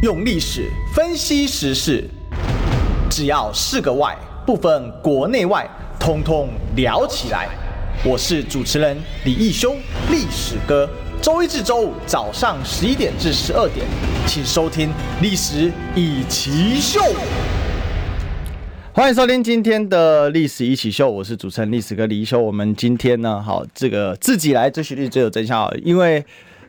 用历史分析时事，只要是个“外”，不分国内外，通通聊起来。我是主持人李义修，历史哥。周一至周五早上十一点至十二点，请收听《历史一起秀》。欢迎收听今天的《历史一起秀》，我是主持人历史哥李义修。我们今天呢，好，这个自己来追寻历史最有真相，因为。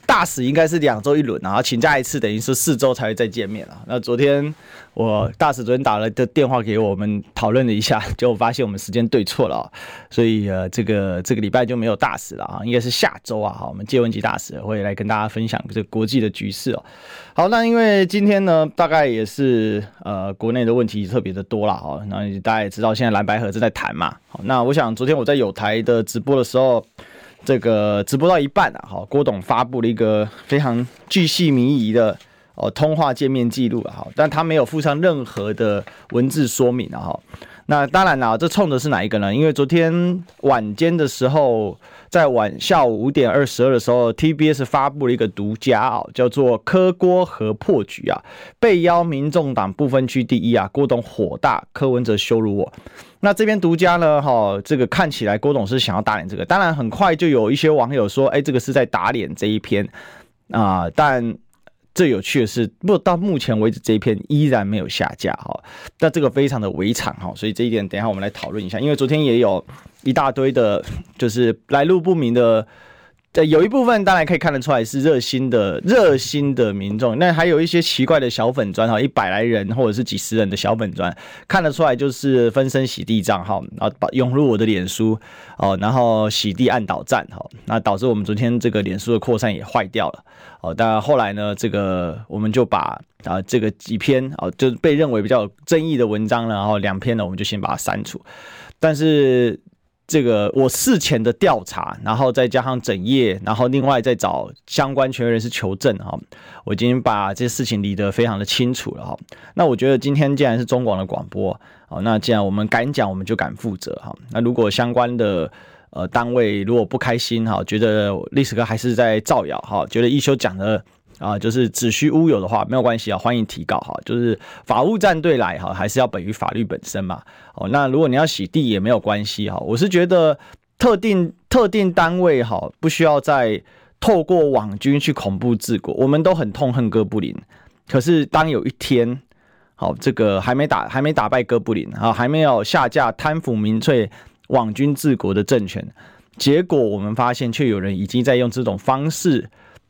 大使应该是两周一轮，然后请假一次，等于是四周才会再见面了。那昨天我大使昨天打了个电话给我们讨论了一下，就发现我们时间对错了，所以呃这个这个礼拜就没有大使了啊，应该是下周啊，好，我们谢文吉大使会来跟大家分享这个国际的局势哦。好，那因为今天呢，大概也是呃国内的问题特别的多了哈，那大家也知道现在蓝白合正在谈嘛，好，那我想昨天我在友台的直播的时候。这个直播到一半啊，哈，郭董发布了一个非常巨细靡遗的哦通话界面记录啊，哈，但他没有附上任何的文字说明啊，哈。那当然了，这冲的是哪一个呢？因为昨天晚间的时候，在晚下午五点二十二的时候，TBS 发布了一个独家啊，叫做“柯郭合破局”啊，被邀民众党不分区第一啊，郭董火大，柯文哲羞辱我。那这边独家呢，哈，这个看起来郭董是想要打脸这个，当然很快就有一些网友说，哎，这个是在打脸这一篇啊，但。最有趣的是，不到目前为止这一篇依然没有下架哈，但这个非常的违常哈，所以这一点等一下我们来讨论一下，因为昨天也有一大堆的，就是来路不明的。对，有一部分当然可以看得出来是热心的热心的民众，那还有一些奇怪的小粉砖哈，一百来人或者是几十人的小粉砖，看得出来就是分身洗地账号，然后把涌入我的脸书哦，然后洗地按倒赞哈，那导致我们昨天这个脸书的扩散也坏掉了哦。但后来呢，这个我们就把啊这个几篇啊就被认为比较有争议的文章，然后两篇呢我们就先把它删除，但是。这个我事前的调查，然后再加上整夜，然后另外再找相关权威人士求证哈，我已经把这事情理得非常的清楚了哈。那我觉得今天既然是中广的广播，好，那既然我们敢讲，我们就敢负责哈。那如果相关的呃单位如果不开心哈，觉得历史哥还是在造谣哈，觉得一休讲的。啊，就是子虚乌有的话，没有关系啊，欢迎提告哈。就是法务战队来哈，还是要本于法律本身嘛。哦，那如果你要洗地也没有关系哈。我是觉得特定特定单位哈，不需要再透过网军去恐怖治国。我们都很痛恨哥布林，可是当有一天，好，这个还没打还没打败哥布林啊，还没有下架贪腐民粹网军治国的政权，结果我们发现却有人已经在用这种方式。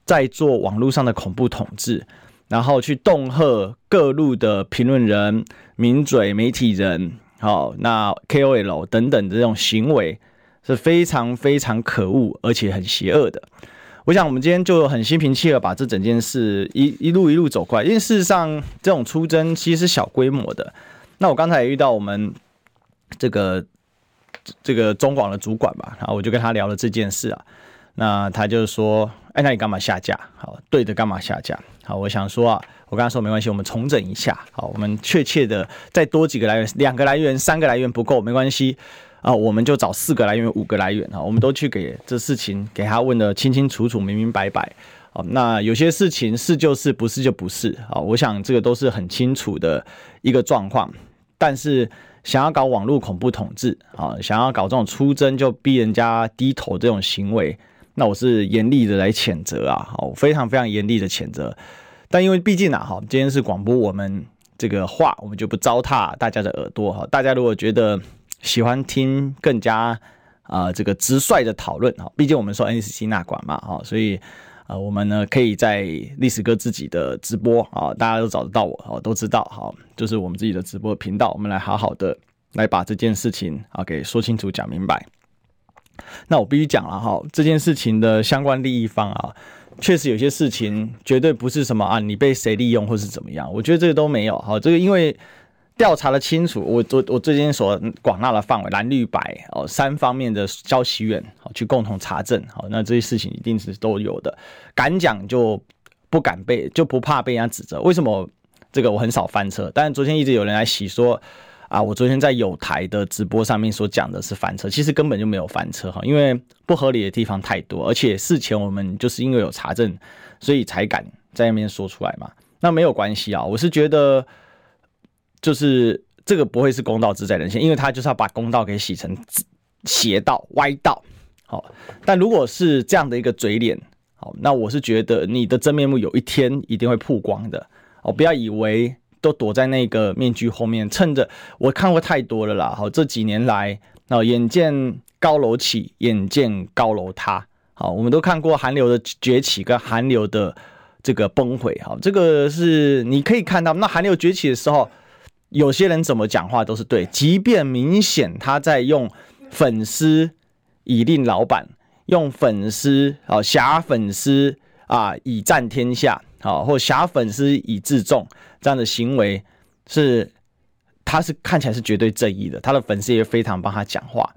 在做网络上的恐怖统治，然后去恫吓各路的评论人、名嘴、媒体人，好，那 KOL 等等这种行为是非常非常可恶，而且很邪恶的。我想我们今天就很心平气和把这整件事一一路一路走过来，因为事实上这种出征其实是小规模的。那我刚才也遇到我们这个这个中广的主管吧，然后我就跟他聊了这件事啊。那他就说：“哎，那你干嘛下架？好，对的，干嘛下架？好，我想说啊，我跟他说没关系，我们重整一下。好，我们确切的再多几个来源，两个来源、三个来源不够，没关系啊，我们就找四个来源、五个来源啊，我们都去给这事情给他问得清清楚楚、明明白白。好，那有些事情是就是，不是就不是啊。我想这个都是很清楚的一个状况，但是想要搞网络恐怖统治啊，想要搞这种出征就逼人家低头这种行为。”那我是严厉的来谴责啊，好，非常非常严厉的谴责。但因为毕竟啊，哈，今天是广播，我们这个话我们就不糟蹋大家的耳朵哈。大家如果觉得喜欢听更加啊这个直率的讨论哈，毕竟我们说 NCC 那管嘛哈，所以啊我们呢可以在历史哥自己的直播啊，大家都找得到我，哦都知道哈，就是我们自己的直播频道，我们来好好的来把这件事情啊给说清楚、讲明白。那我必须讲了哈，这件事情的相关利益方啊，确实有些事情绝对不是什么啊，你被谁利用或是怎么样，我觉得这个都没有哈。这个因为调查的清楚，我我我最近所广纳的范围蓝绿白哦三方面的消息源好去共同查证好，那这些事情一定是都有的。敢讲就不敢被就不怕被人家指责，为什么？这个我很少翻车，但是昨天一直有人来洗说。啊，我昨天在有台的直播上面所讲的是翻车，其实根本就没有翻车哈，因为不合理的地方太多，而且事前我们就是因为有查证，所以才敢在那边说出来嘛。那没有关系啊，我是觉得就是这个不会是公道自在人心，因为他就是要把公道给洗成邪道歪道。好，但如果是这样的一个嘴脸，好，那我是觉得你的真面目有一天一定会曝光的。哦，不要以为都躲在那个面具后面，趁着我看过太多了啦。好，这几年来，哦，眼见高楼起，眼见高楼塌。好，我们都看过韩流的崛起跟韩流的这个崩毁。好，这个是你可以看到，那韩流崛起的时候，有些人怎么讲话都是对，即便明显他在用粉丝。以令老板，用粉丝啊，挟粉丝啊，以战天下啊，或挟粉丝以自重，这样的行为是，他是看起来是绝对正义的，他的粉丝也非常帮他讲话。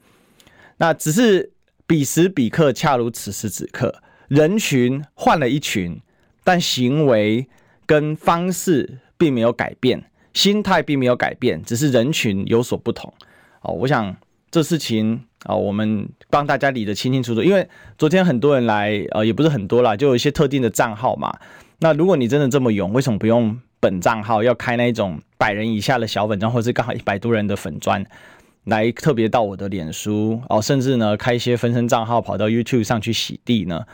那只是彼时彼刻，恰如此时此刻，人群换了一群，但行为跟方式并没有改变，心态并没有改变，只是人群有所不同。哦，我想这事情。啊，我们帮大家理得清清楚楚，因为昨天很多人来，呃，也不是很多啦，就有一些特定的账号嘛。那如果你真的这么勇，为什么不用本账号，要开那一种百人以下的小粉专，或者是刚好一百多人的粉专，来特别到我的脸书哦，甚至呢开一些分身账号跑到 YouTube 上去洗地呢？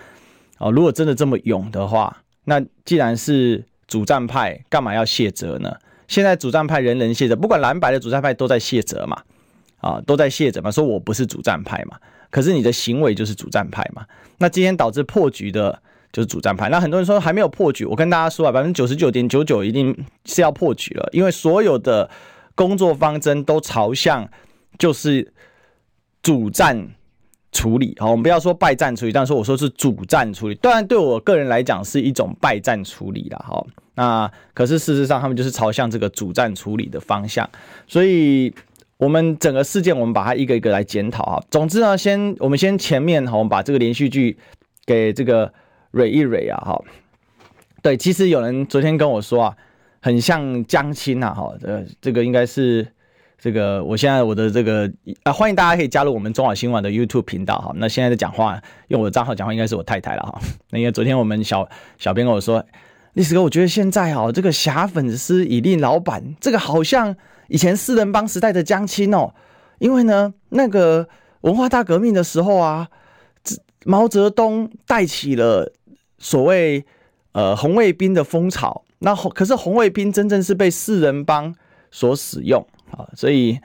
哦，如果真的这么勇的话，那既然是主战派，干嘛要卸责呢？现在主战派人人卸责，不管蓝白的主战派都在卸责嘛。啊，都在卸责嘛，说我不是主战派嘛，可是你的行为就是主战派嘛。那今天导致破局的就是主战派。那很多人说还没有破局，我跟大家说啊，百分之九十九点九九一定是要破局了，因为所有的工作方针都朝向就是主战处理。好，我们不要说败战处理，但是说我说是主战处理。当然，对我个人来讲是一种败战处理了。好，那可是事实上他们就是朝向这个主战处理的方向，所以。我们整个事件，我们把它一个一个来检讨啊。总之呢，先我们先前面哈，我们把这个连续剧给这个蕊一蕊啊哈。对，其实有人昨天跟我说啊，很像江青啊哈。这这个应该是这个，我现在我的这个啊，欢迎大家可以加入我们中广新闻的 YouTube 频道哈。那现在的讲话用我的账号讲话，应该是我太太了哈。那因为昨天我们小小编跟我说，历史哥，我觉得现在哦，这个挟粉丝以令老板，这个好像。以前四人帮时代的江青哦，因为呢，那个文化大革命的时候啊，毛泽东带起了所谓呃红卫兵的风潮，那可是红卫兵真正是被四人帮所使用啊，所以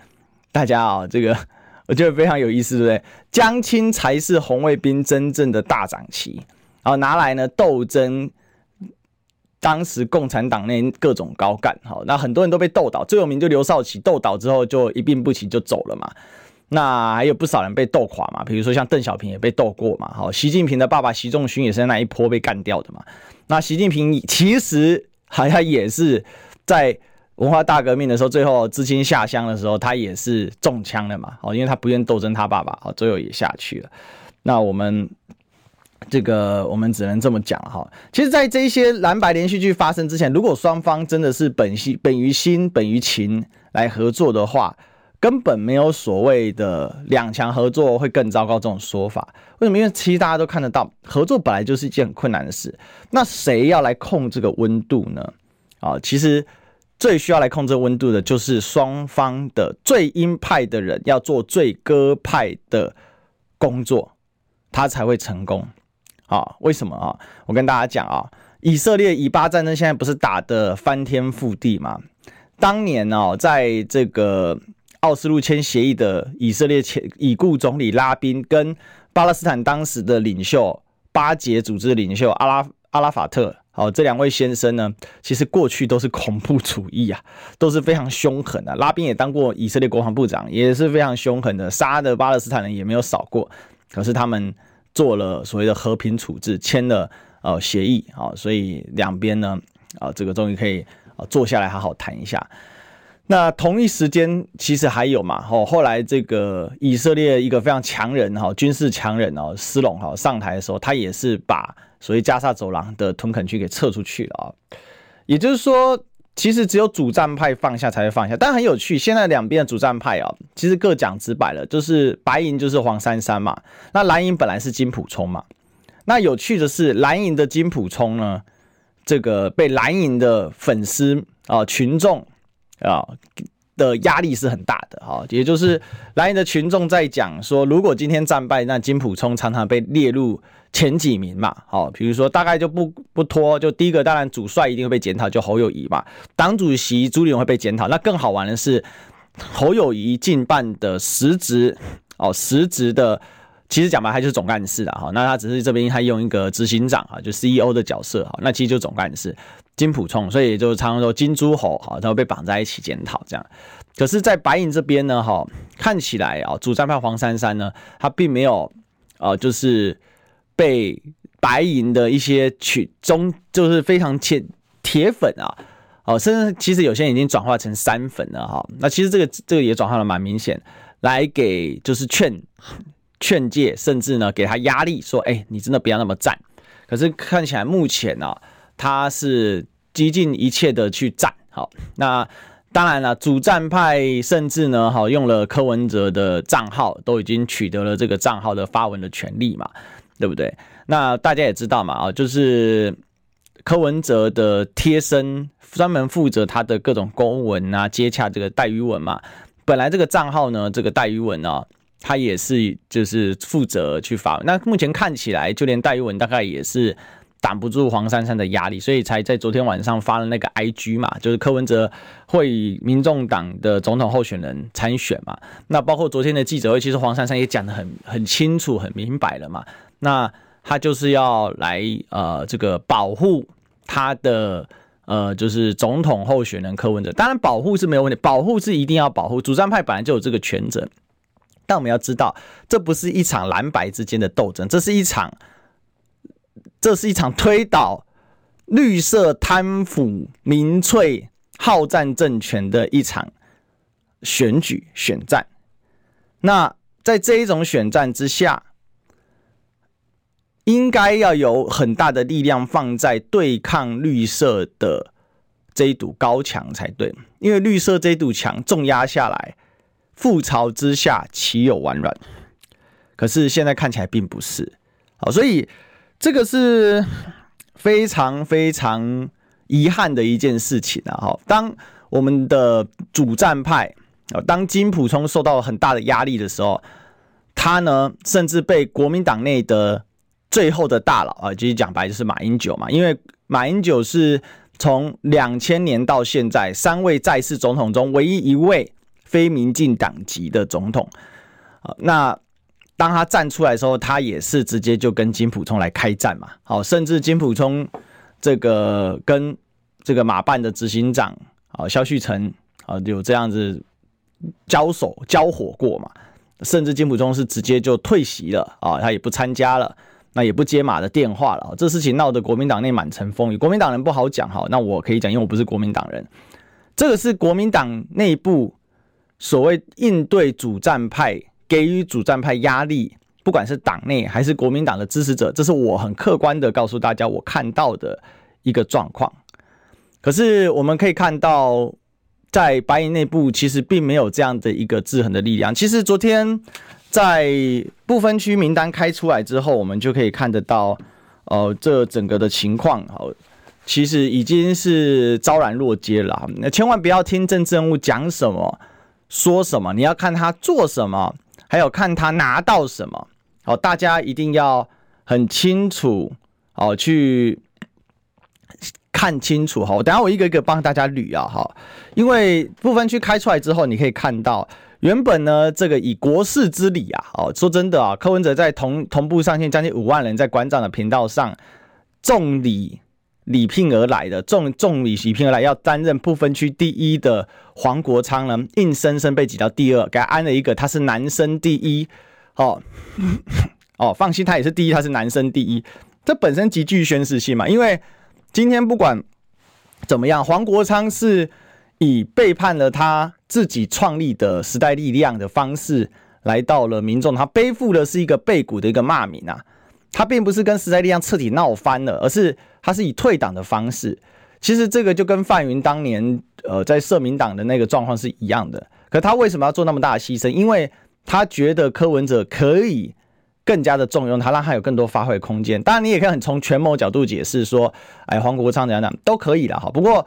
大家啊，这个 我觉得非常有意思，对不对？江青才是红卫兵真正的大长旗，然后拿来呢斗争。当时共产党内各种高干，好，那很多人都被斗倒，最有名就刘少奇，斗倒之后就一病不起就走了嘛。那还有不少人被斗垮嘛，比如说像邓小平也被斗过嘛。好，习近平的爸爸习仲勋也是在那一波被干掉的嘛。那习近平其实好像也是在文化大革命的时候，最后知青下乡的时候，他也是中枪的嘛。哦，因为他不愿斗争他爸爸，哦，最后也下去了。那我们。这个我们只能这么讲哈。其实，在这些蓝白连续剧发生之前，如果双方真的是本心本于心本于情来合作的话，根本没有所谓的两强合作会更糟糕这种说法。为什么？因为其实大家都看得到，合作本来就是一件很困难的事。那谁要来控这个温度呢？啊，其实最需要来控制温度的，就是双方的最鹰派的人要做最鸽派的工作，他才会成功。啊，为什么啊？我跟大家讲啊，以色列以巴战争现在不是打得翻天覆地吗？当年哦，在这个奥斯陆签协议的以色列前已故总理拉宾跟巴勒斯坦当时的领袖巴解组织领袖阿拉阿拉法特，好，这两位先生呢，其实过去都是恐怖主义啊，都是非常凶狠的。拉宾也当过以色列国防部长，也是非常凶狠的，杀的巴勒斯坦人也没有少过。可是他们。做了所谓的和平处置，签了呃协议啊，所以两边呢啊，这个终于可以啊坐下来好好谈一下。那同一时间，其实还有嘛，后后来这个以色列一个非常强人哈，军事强人哦，斯隆哈上台的时候，他也是把所谓加萨走廊的屯垦区给撤出去了啊，也就是说。其实只有主战派放下才会放下，但很有趣。现在两边的主战派啊，其实各讲直白了，就是白银就是黄珊珊嘛，那蓝银本来是金普冲嘛。那有趣的是，蓝银的金普冲呢，这个被蓝银的粉丝啊、群众啊。的压力是很大的哈，也就是蓝营的群众在讲说，如果今天战败，那金溥聪常常被列入前几名嘛，好，比如说大概就不不拖，就第一个当然主帅一定会被检讨，就侯友谊嘛，党主席朱立伦会被检讨，那更好玩的是侯友谊进办的实职哦，实职的其实讲白他就是总干事啊，哈，那他只是这边他用一个执行长啊，就 CEO 的角色哈，那其实就总干事。金普冲，所以就常常说金猪猴哈，然后被绑在一起检讨这样。可是，在白银这边呢，哈，看起来啊，主战派黄珊珊呢，他并没有啊，就是被白银的一些群中，就是非常铁铁粉啊，哦，甚至其实有些人已经转化成三粉了哈。那其实这个这个也转化的蛮明显，来给就是劝劝诫，甚至呢给他压力，说，哎，你真的不要那么赞。可是看起来目前呢、啊。他是极尽一切的去战，好，那当然了，主战派甚至呢，好用了柯文哲的账号，都已经取得了这个账号的发文的权利嘛，对不对？那大家也知道嘛，啊，就是柯文哲的贴身，专门负责他的各种公文啊，接洽这个戴于文嘛。本来这个账号呢，这个戴于文呢，他也是就是负责去发文。那目前看起来，就连戴于文大概也是。挡不住黄珊珊的压力，所以才在昨天晚上发了那个 IG 嘛，就是柯文哲会民众党的总统候选人参选嘛。那包括昨天的记者会，其实黄珊珊也讲得很很清楚、很明白了嘛。那他就是要来呃这个保护他的呃就是总统候选人柯文哲。当然保护是没有问题，保护是一定要保护，主战派本来就有这个权责。但我们要知道，这不是一场蓝白之间的斗争，这是一场。这是一场推倒绿色贪腐民粹好战政权的一场选举选战。那在这一种选战之下，应该要有很大的力量放在对抗绿色的这一堵高墙才对，因为绿色这一堵墙重压下来，覆巢之下岂有完卵？可是现在看起来并不是。好，所以。这个是非常非常遗憾的一件事情啊！哈，当我们的主战派啊，当金溥聪受到很大的压力的时候，他呢，甚至被国民党内的最后的大佬啊，其实讲白就是马英九嘛，因为马英九是从两千年到现在三位在世总统中唯一一位非民进党籍的总统啊，那。当他站出来的时候，他也是直接就跟金溥聪来开战嘛。好，甚至金溥聪这个跟这个马办的执行长啊萧旭成啊有这样子交手交火过嘛。甚至金溥聪是直接就退席了啊，他也不参加了，那也不接马的电话了。这事情闹得国民党内满城风雨，国民党人不好讲哈。那我可以讲，因为我不是国民党人，这个是国民党内部所谓应对主战派。给予主战派压力，不管是党内还是国民党的支持者，这是我很客观的告诉大家我看到的一个状况。可是我们可以看到，在白营内部其实并没有这样的一个制衡的力量。其实昨天在不分区名单开出来之后，我们就可以看得到，呃，这整个的情况，好，其实已经是昭然若揭了。那千万不要听政治人物讲什么说什么，你要看他做什么。还有看他拿到什么，好，大家一定要很清楚，哦，去看清楚，好，等下我一个一个帮大家捋啊，哈，因为不分区开出来之后，你可以看到，原本呢，这个以国事之礼啊，哦，说真的啊，柯文哲在同同步上线将近五万人在馆长的频道上众礼。礼聘而来的，重重礼礼聘而来，要担任不分区第一的黄国昌呢，硬生生被挤到第二，给他安了一个他是男生第一，哦 哦，放心，他也是第一，他是男生第一，这本身极具宣示性嘛，因为今天不管怎么样，黄国昌是以背叛了他自己创立的时代力量的方式来到了民众，他背负的是一个背骨的一个骂名啊。他并不是跟时代力量彻底闹翻了，而是他是以退党的方式。其实这个就跟范云当年呃在社民党的那个状况是一样的。可他为什么要做那么大的牺牲？因为他觉得柯文哲可以更加的重用他，让他有更多发挥空间。当然，你也可以很从权谋角度解释说，哎，黄国昌怎样怎样都可以了哈。不过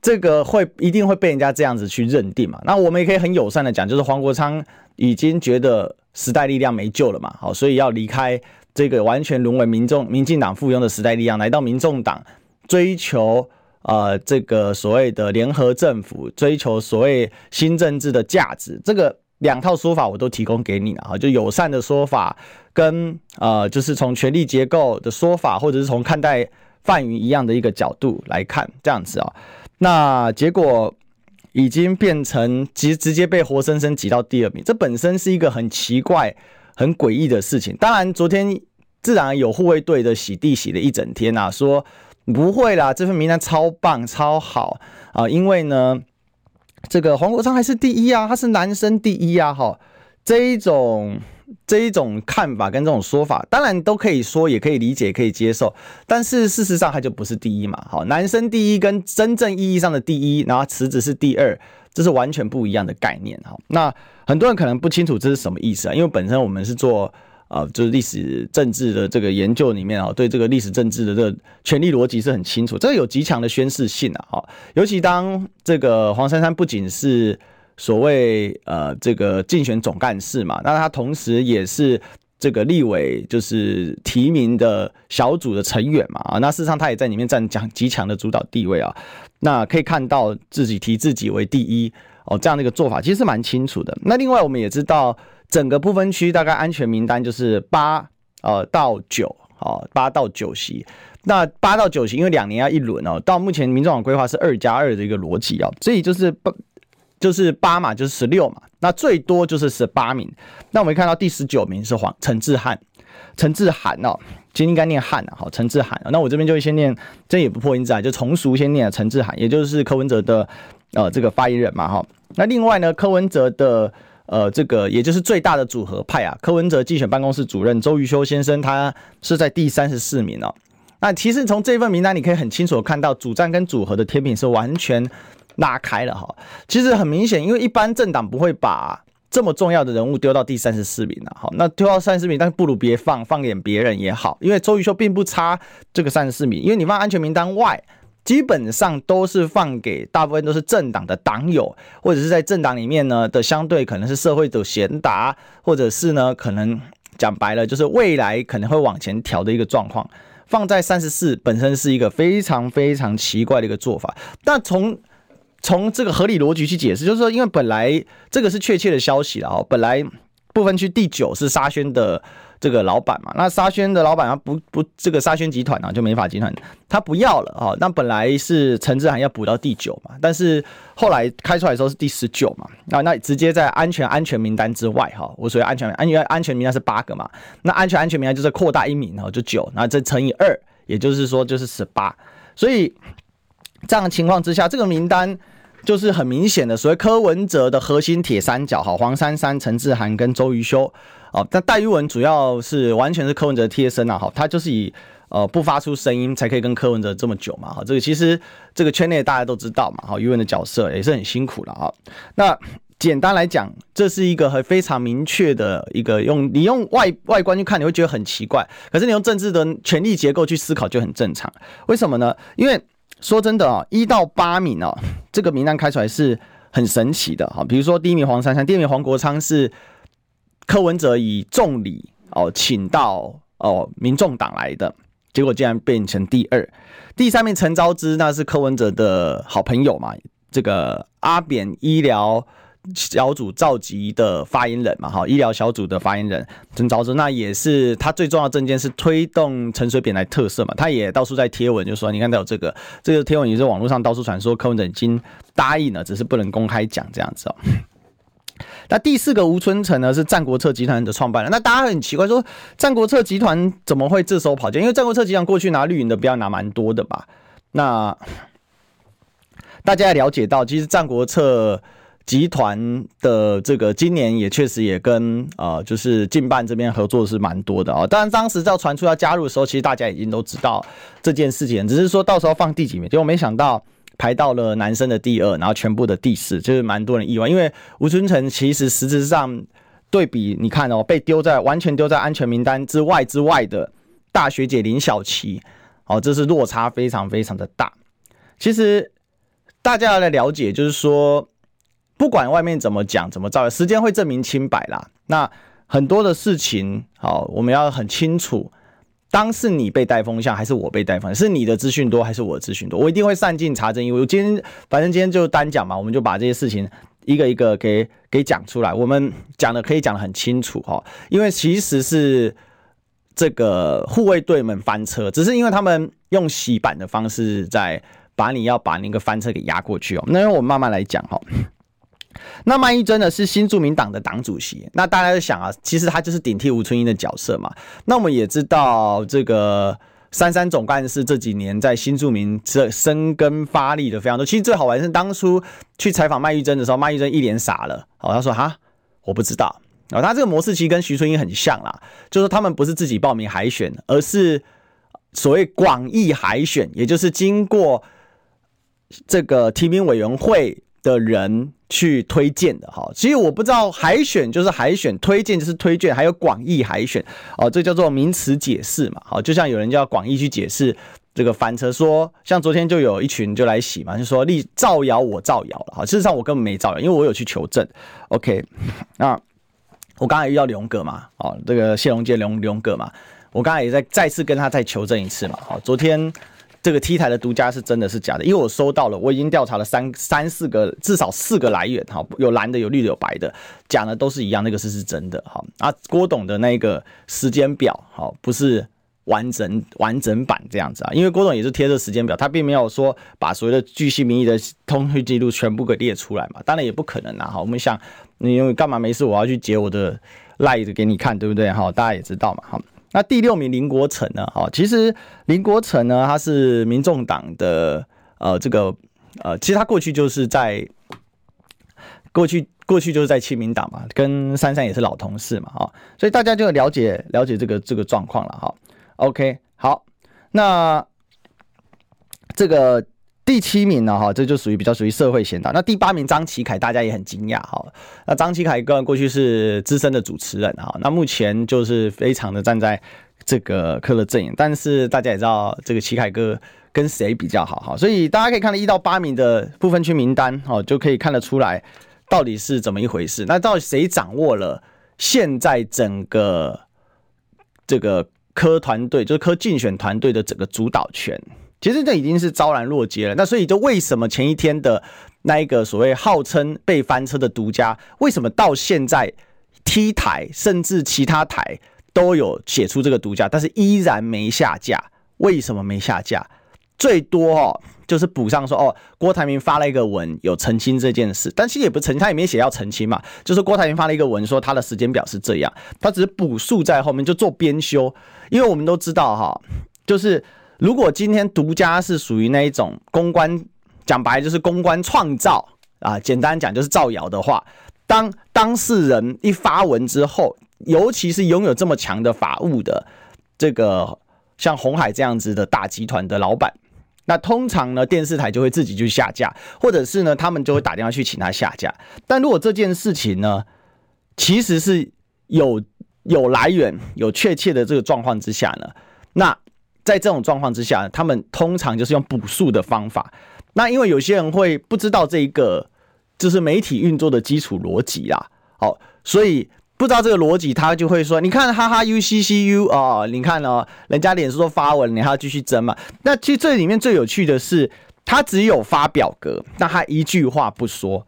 这个会一定会被人家这样子去认定嘛？那我们也可以很友善的讲，就是黄国昌已经觉得时代力量没救了嘛，好，所以要离开这个完全沦为民众民进党附庸的时代力量，来到民众党追求呃这个所谓的联合政府，追求所谓新政治的价值。这个两套说法我都提供给你了哈，就友善的说法。跟呃，就是从权力结构的说法，或者是从看待范云一样的一个角度来看，这样子啊、那结果已经变成直直接被活生生挤到第二名，这本身是一个很奇怪、很诡异的事情。当然，昨天自然有护卫队的洗地洗了一整天啊，说不会啦，这份名单超棒、超好啊，因为呢，这个黄国昌还是第一啊，他是男生第一啊，哈，这一种。这一种看法跟这种说法，当然都可以说，也可以理解，可以接受。但是事实上，他就不是第一嘛。好，男生第一跟真正意义上的第一，然后池子是第二，这是完全不一样的概念。哈，那很多人可能不清楚这是什么意思啊，因为本身我们是做呃，就是历史政治的这个研究里面啊，对这个历史政治的这个权力逻辑是很清楚，这个有极强的宣示性啊。尤其当这个黄珊珊不仅是。所谓呃，这个竞选总干事嘛，那他同时也是这个立委，就是提名的小组的成员嘛啊，那事实上他也在里面占讲极强的主导地位啊。那可以看到自己提自己为第一哦，这样的一个做法其实蛮清楚的。那另外我们也知道，整个不分区大概安全名单就是八呃到九哦，八到九席。那八到九席，因为两年要一轮哦，到目前民众党规划是二加二的一个逻辑啊，所以就是不。就是八嘛，就是十六嘛，那最多就是十八名。那我们看到第十九名是黄陈志汉，陈志涵哦，今天应该念汉啊，好，陈志涵。那我这边就会先念，这也不破音字啊，就从俗先念陈志涵，也就是柯文哲的呃这个发言人嘛，哈。那另外呢，柯文哲的呃这个也就是最大的组合派啊，柯文哲竞选办公室主任周瑜修先生，他是在第三十四名哦。那其实从这份名单，你可以很清楚的看到，主战跟组合的天平是完全。拉开了哈，其实很明显，因为一般政党不会把这么重要的人物丢到第三十四名了哈。那丢到三十四名，但是不如别放，放给别人也好。因为周瑜修并不差这个三十四名，因为你放安全名单外，基本上都是放给大部分都是政党的党友，或者是在政党里面呢的相对可能是社会的贤达，或者是呢可能讲白了就是未来可能会往前调的一个状况，放在三十四本身是一个非常非常奇怪的一个做法。但从从这个合理逻辑去解释，就是说，因为本来这个是确切的消息了哦，本来不分区第九是沙宣的这个老板嘛，那沙宣的老板啊不不这个沙宣集团啊，就美法集团他不要了啊，那本来是陈志涵要补到第九嘛，但是后来开出来的时候是第十九嘛，那那直接在安全安全名单之外哈，我所谓安全安全安全名单是八个嘛，那安全安全名单就是扩大一名哈，就九，那这乘以二，也就是说就是十八，所以这样的情况之下，这个名单。就是很明显的，所谓柯文哲的核心铁三角，哈，黄珊珊、陈志涵跟周瑜修，哦，但戴玉文主要是完全是柯文哲贴身啊，哈，他就是以呃不发出声音才可以跟柯文哲这么久嘛，哈，这个其实这个圈内大家都知道嘛，哈，玉文的角色也是很辛苦了啊。那简单来讲，这是一个很非常明确的一个用你用外外观去看，你会觉得很奇怪，可是你用政治的权力结构去思考就很正常。为什么呢？因为说真的啊，一到八名哦，这个名单开出来是很神奇的哈。比如说第一名黄珊珊，第二名黄国昌是柯文哲以重礼哦请到哦民众党来的，结果竟然变成第二。第三名陈昭之那是柯文哲的好朋友嘛，这个阿扁医疗。小组召集的发言人嘛，哈，医疗小组的发言人陈昭之，那也是他最重要的证件是推动陈水扁来特色嘛，他也到处在贴文，就说你看到有这个，这个贴文也是网络上到处传说，柯文哲已经答应了，只是不能公开讲这样子哦。那第四个吴春成呢，是战国策集团的创办人，那大家很奇怪说，战国策集团怎么会这时候跑进？因为战国策集团过去拿绿营的标拿蛮多的吧？那大家也了解到，其实战国策。集团的这个今年也确实也跟呃，就是竞办这边合作是蛮多的啊。当然，当时要传出要加入的时候，其实大家已经都知道这件事情，只是说到时候放第几名。结果没想到排到了男生的第二，然后全部的第四，就是蛮多人意外。因为吴春成其实实质上对比，你看哦，被丢在完全丢在安全名单之外之外的大学姐林小琪，哦，这是落差非常非常的大。其实大家要来了解，就是说，不管外面怎么讲怎么造，时间会证明清白啦。那很多的事情，好，我们要很清楚，当是你被带风向，还是我被带风向？是你的资讯多，还是我的资讯多？我一定会善尽查证，因为我今天反正今天就单讲嘛，我们就把这些事情。一个一个给给讲出来，我们讲的可以讲得很清楚哈，因为其实是这个护卫队们翻车，只是因为他们用洗版的方式在把你要把那个翻车给压过去哦。那我们慢慢来讲哈。那麦玉珍呢是新住民党的党主席，那大家就想啊，其实他就是顶替吴春英的角色嘛。那我们也知道这个。珊珊总干事这几年在新住民这生根发力的非常多。其实最好玩是当初去采访麦玉珍的时候，麦玉珍一脸傻了。哦，他说：“哈，我不知道。”哦，他这个模式其实跟徐春英很像啦，就是他们不是自己报名海选，而是所谓广义海选，也就是经过这个提名委员会的人。去推荐的哈，其实我不知道海选就是海选，推荐就是推荐，还有广义海选哦，这叫做名词解释嘛。好，就像有人叫广义去解释这个翻车，说像昨天就有一群就来洗嘛，就说立造谣我造谣了哈，事实上我根本没造谣，因为我有去求证。OK，那我刚才遇到龙哥嘛，哦，这个谢龙杰龙龙哥嘛，我刚才也在再次跟他再求证一次嘛。好，昨天。这个 T 台的独家是真的是假的？因为我收到了，我已经调查了三三四个，至少四个来源，哈，有蓝的，有绿的，有白的，讲的都是一样，那个是是真的，哈啊，郭董的那个时间表，哈，不是完整完整版这样子啊，因为郭董也是贴着时间表，他并没有说把所谓的巨细靡遗的通讯记录全部给列出来嘛，当然也不可能啊，哈，我们想，你因为干嘛没事我要去截我的 l i e 给你看，对不对？哈，大家也知道嘛，哈。那第六名林国成呢？哈，其实林国成呢，他是民众党的呃，这个呃，其实他过去就是在过去过去就是在亲民党嘛，跟珊珊也是老同事嘛，哈，所以大家就了解了解这个这个状况了，哈。OK，好，那这个。第七名呢，哈，这就属于比较属于社会贤达。那第八名张启凯，大家也很惊讶，哈。那张启凯个人过去是资深的主持人，哈。那目前就是非常的站在这个柯的阵营，但是大家也知道这个启凯哥跟谁比较好，哈。所以大家可以看到一到八名的不分区名单，哈，就可以看得出来到底是怎么一回事。那到底谁掌握了现在整个这个柯团队，就是柯竞选团队的整个主导权？其实这已经是昭然若揭了。那所以，就为什么前一天的那一个所谓号称被翻车的独家，为什么到现在 T 台甚至其他台都有写出这个独家，但是依然没下架？为什么没下架？最多哦，就是补上说哦，郭台铭发了一个文有澄清这件事，但其实也不澄清，他也没写要澄清嘛，就是郭台铭发了一个文说他的时间表是这样，他只是补述在后面就做编修，因为我们都知道哈，就是。如果今天独家是属于那一种公关，讲白就是公关创造啊，简单讲就是造谣的话，当当事人一发文之后，尤其是拥有这么强的法务的这个像红海这样子的大集团的老板，那通常呢电视台就会自己去下架，或者是呢他们就会打电话去请他下架。但如果这件事情呢，其实是有有来源、有确切的这个状况之下呢，那。在这种状况之下，他们通常就是用补数的方法。那因为有些人会不知道这一个就是媒体运作的基础逻辑啦，好，所以不知道这个逻辑，他就会说：“你看，哈哈，U C C U 啊，你看哦，人家脸书都发文，你还要继续争嘛？”那其实这里面最有趣的是，他只有发表格，那他一句话不说。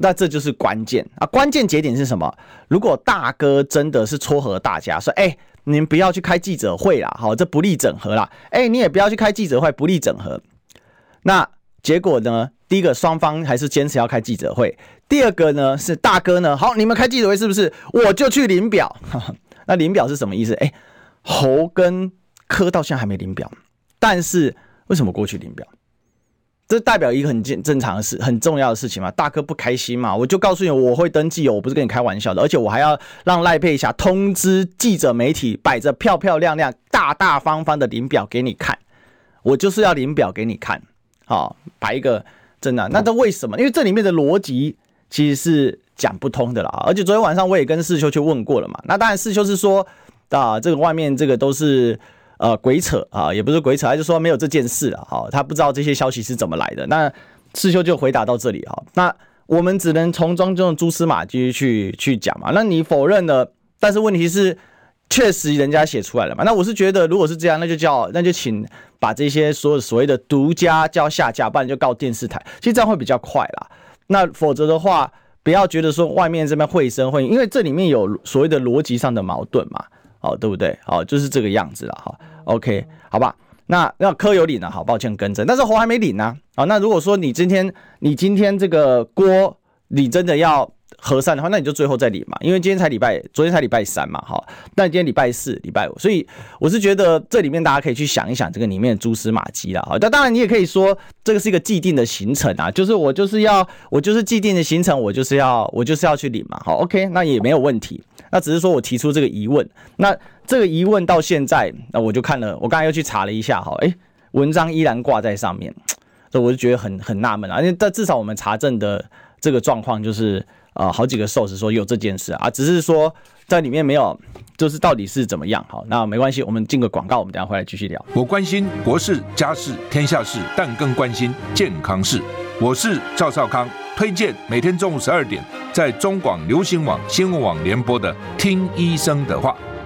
那这就是关键啊！关键节点是什么？如果大哥真的是撮合大家说：“哎。”你们不要去开记者会啦，好，这不利整合啦。哎、你也不要去开记者会，不利整合。那结果呢？第一个，双方还是坚持要开记者会。第二个呢，是大哥呢，好，你们开记者会是不是？我就去领表。那领表是什么意思？哎、欸，侯跟柯到现在还没领表，但是为什么过去领表？这代表一个很正正常的事，很重要的事情嘛。大哥不开心嘛，我就告诉你，我会登记哦，我不是跟你开玩笑的，而且我还要让赖佩霞通知记者媒体，摆着漂漂亮亮、大大方方的领表给你看。我就是要领表给你看，好，摆一个真的。那这为什么？因为这里面的逻辑其实是讲不通的啦。而且昨天晚上我也跟世修去问过了嘛。那当然世修是说啊，这个外面这个都是呃鬼扯啊，也不是鬼扯，他就说没有这件事了哈，他不知道这些消息是怎么来的。那世修就回答到这里哈，那我们只能从中这种蛛丝马迹去去讲嘛。那你否认了，但是问题是。确实，人家写出来了嘛？那我是觉得，如果是这样，那就叫那就请把这些所有所谓的独家叫下架，不然就告电视台。其实这样会比较快啦。那否则的话，不要觉得说外面这边会声会，因为这里面有所谓的逻辑上的矛盾嘛，哦，对不对？哦，就是这个样子了哈。OK，好吧。那那科有领了，好，抱歉更正，但是侯还没领呢。好，那如果说你今天你今天这个锅，你真的要。和善的话，那你就最后再领嘛，因为今天才礼拜，昨天才礼拜三嘛，好，那今天礼拜四、礼拜五，所以我是觉得这里面大家可以去想一想这个里面的蛛丝马迹啦，好，那当然你也可以说这个是一个既定的行程啊，就是我就是要我就是既定的行程，我就是要我就是要去领嘛，好，OK，那也没有问题，那只是说我提出这个疑问，那这个疑问到现在，那我就看了，我刚才又去查了一下，哈，哎，文章依然挂在上面，所以我就觉得很很纳闷啊，因为但至少我们查证的这个状况就是。呃，好几个 source 说有这件事啊，只是说在里面没有，就是到底是怎么样？好，那没关系，我们进个广告，我们等下回来继续聊。我关心国事、家事、天下事，但更关心健康事。我是赵少康，推荐每天中午十二点在中广流行网、新闻网联播的《听医生的话》。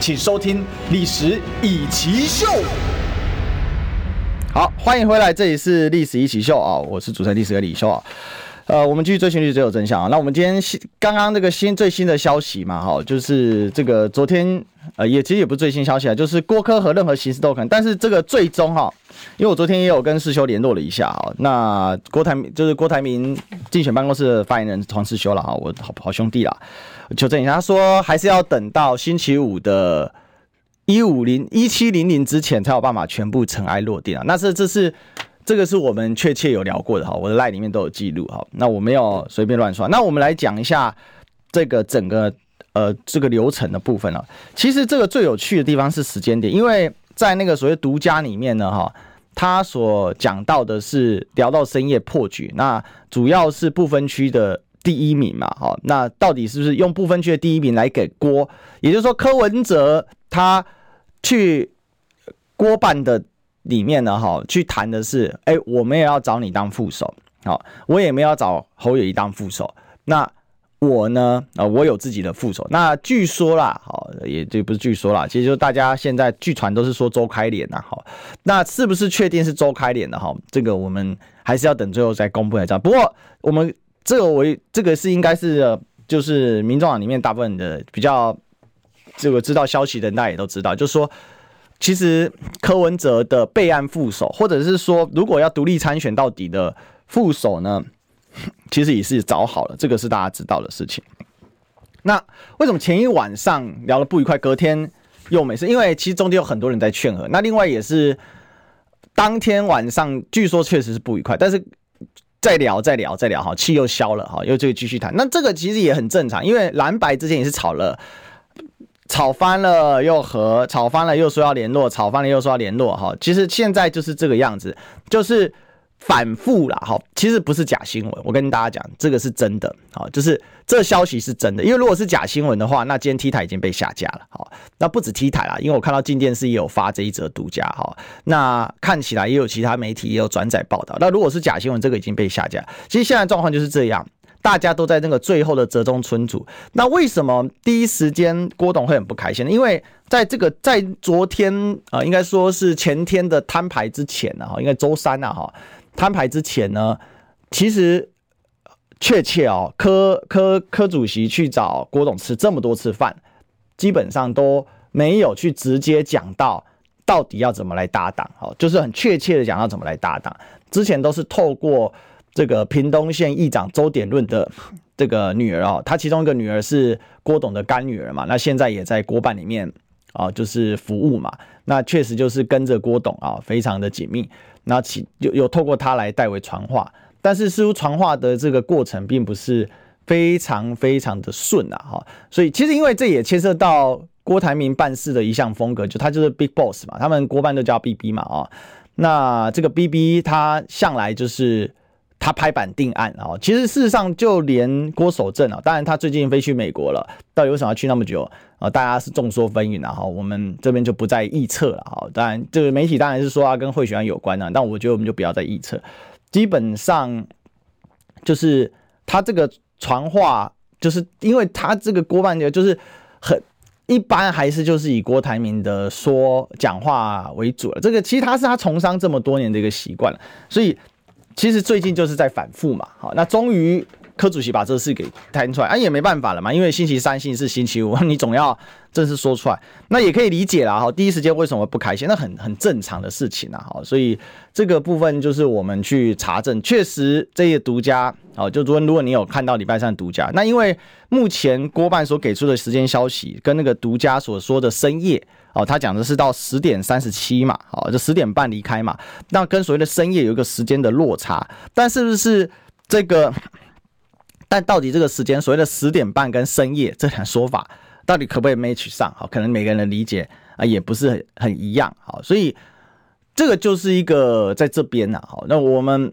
请收听《历史易起秀》。好，欢迎回来，这里是《历史一起秀》啊，我是主持人历史哥李修啊。呃，我们继续追寻历史，最有真相啊。那我们今天新刚刚这个新最新的消息嘛，哈，就是这个昨天呃，也其实也不是最新消息啊，就是郭科和任何形式都可能。但是这个最终哈，因为我昨天也有跟世修联络了一下啊，那郭台就是郭台铭竞选办公室的发言人黄世修了啊，我好好兄弟啦，求证一下，他说还是要等到星期五的一五零一七零零之前才有办法全部尘埃落定啊。那是这是。这个是我们确切有聊过的哈，我的 LINE 里面都有记录哈。那我没有随便乱说。那我们来讲一下这个整个呃这个流程的部分啊。其实这个最有趣的地方是时间点，因为在那个所谓独家里面呢哈，他所讲到的是聊到深夜破局，那主要是不分区的第一名嘛哈。那到底是不是用不分区的第一名来给郭？也就是说柯文哲他去郭办的。里面呢，哈，去谈的是，哎，我们也要找你当副手，好，我也没有找侯友宜当副手。那我呢，啊，我有自己的副手。那据说啦，好，也就不是据说啦，其实就大家现在据传都是说周开脸呐，哈，那是不是确定是周开脸的哈？这个我们还是要等最后再公布来讲。不过我们这个我这个是应该是就是民众党里面大部分的比较这个知道消息的人，大家也都知道，就是说。其实柯文哲的备案副手，或者是说如果要独立参选到底的副手呢，其实也是找好了，这个是大家知道的事情。那为什么前一晚上聊得不愉快，隔天又没事？因为其实中间有很多人在劝和。那另外也是当天晚上，据说确实是不愉快，但是再聊再聊再聊，哈，气又消了，哈，又就继续谈。那这个其实也很正常，因为蓝白之间也是吵了。吵翻了又和，吵翻了又说要联络，吵翻了又说要联络，哈，其实现在就是这个样子，就是反复了，哈，其实不是假新闻，我跟大家讲，这个是真的，好，就是这消息是真的，因为如果是假新闻的话，那今天 T 台已经被下架了，好，那不止 T 台啦，因为我看到镜电视也有发这一则独家，哈，那看起来也有其他媒体也有转载报道，那如果是假新闻，这个已经被下架，其实现在状况就是这样。大家都在那个最后的折中村组，那为什么第一时间郭董会很不开心呢？因为在这个在昨天啊、呃，应该说是前天的摊牌之前呢，哈，应该周三呐，哈，摊牌之前呢，其实确切哦，柯柯柯主席去找郭董吃这么多次饭，基本上都没有去直接讲到到底要怎么来搭档，哦，就是很确切的讲到怎么来搭档，之前都是透过。这个屏东县议长周典论的这个女儿哦，他其中一个女儿是郭董的干女儿嘛，那现在也在郭办里面啊，就是服务嘛。那确实就是跟着郭董啊，非常的紧密。那其有有透过他来代为传话，但是似乎传话的这个过程并不是非常非常的顺啊，哈。所以其实因为这也牵涉到郭台铭办事的一项风格，就他就是 Big Boss 嘛，他们郭办都叫 BB 嘛，啊。那这个 BB 他向来就是他拍板定案啊。其实事实上就连郭守正啊，当然他最近飞去美国了，到底为什么要去那么久啊？大家是众说纷纭啊。哈，我们这边就不再臆测了哈。当然，这个媒体当然是说啊，跟贿选案有关啊，但我觉得我们就不要再臆测。基本上就是他这个传话，就是因为他这个郭办的，就是很。一般还是就是以郭台铭的说讲话为主了，这个其实他是他从商这么多年的一个习惯了，所以其实最近就是在反复嘛。好，那终于柯主席把这事给摊出来，啊也没办法了嘛，因为星期三、星期四、星期五 你总要正式说出来，那也可以理解啦。哈，第一时间为什么不开心？那很很正常的事情啊。哈，所以这个部分就是我们去查证，确实这些独家。好，就说如果你有看到礼拜三独家，那因为目前郭办所给出的时间消息跟那个独家所说的深夜，哦，他讲的是到十点三十七嘛，好，就十点半离开嘛，那跟所谓的深夜有一个时间的落差，但是不是这个？但到底这个时间所谓的十点半跟深夜这两说法，到底可不可以 match 上？好，可能每个人的理解啊也不是很很一样，好，所以这个就是一个在这边呢，好，那我们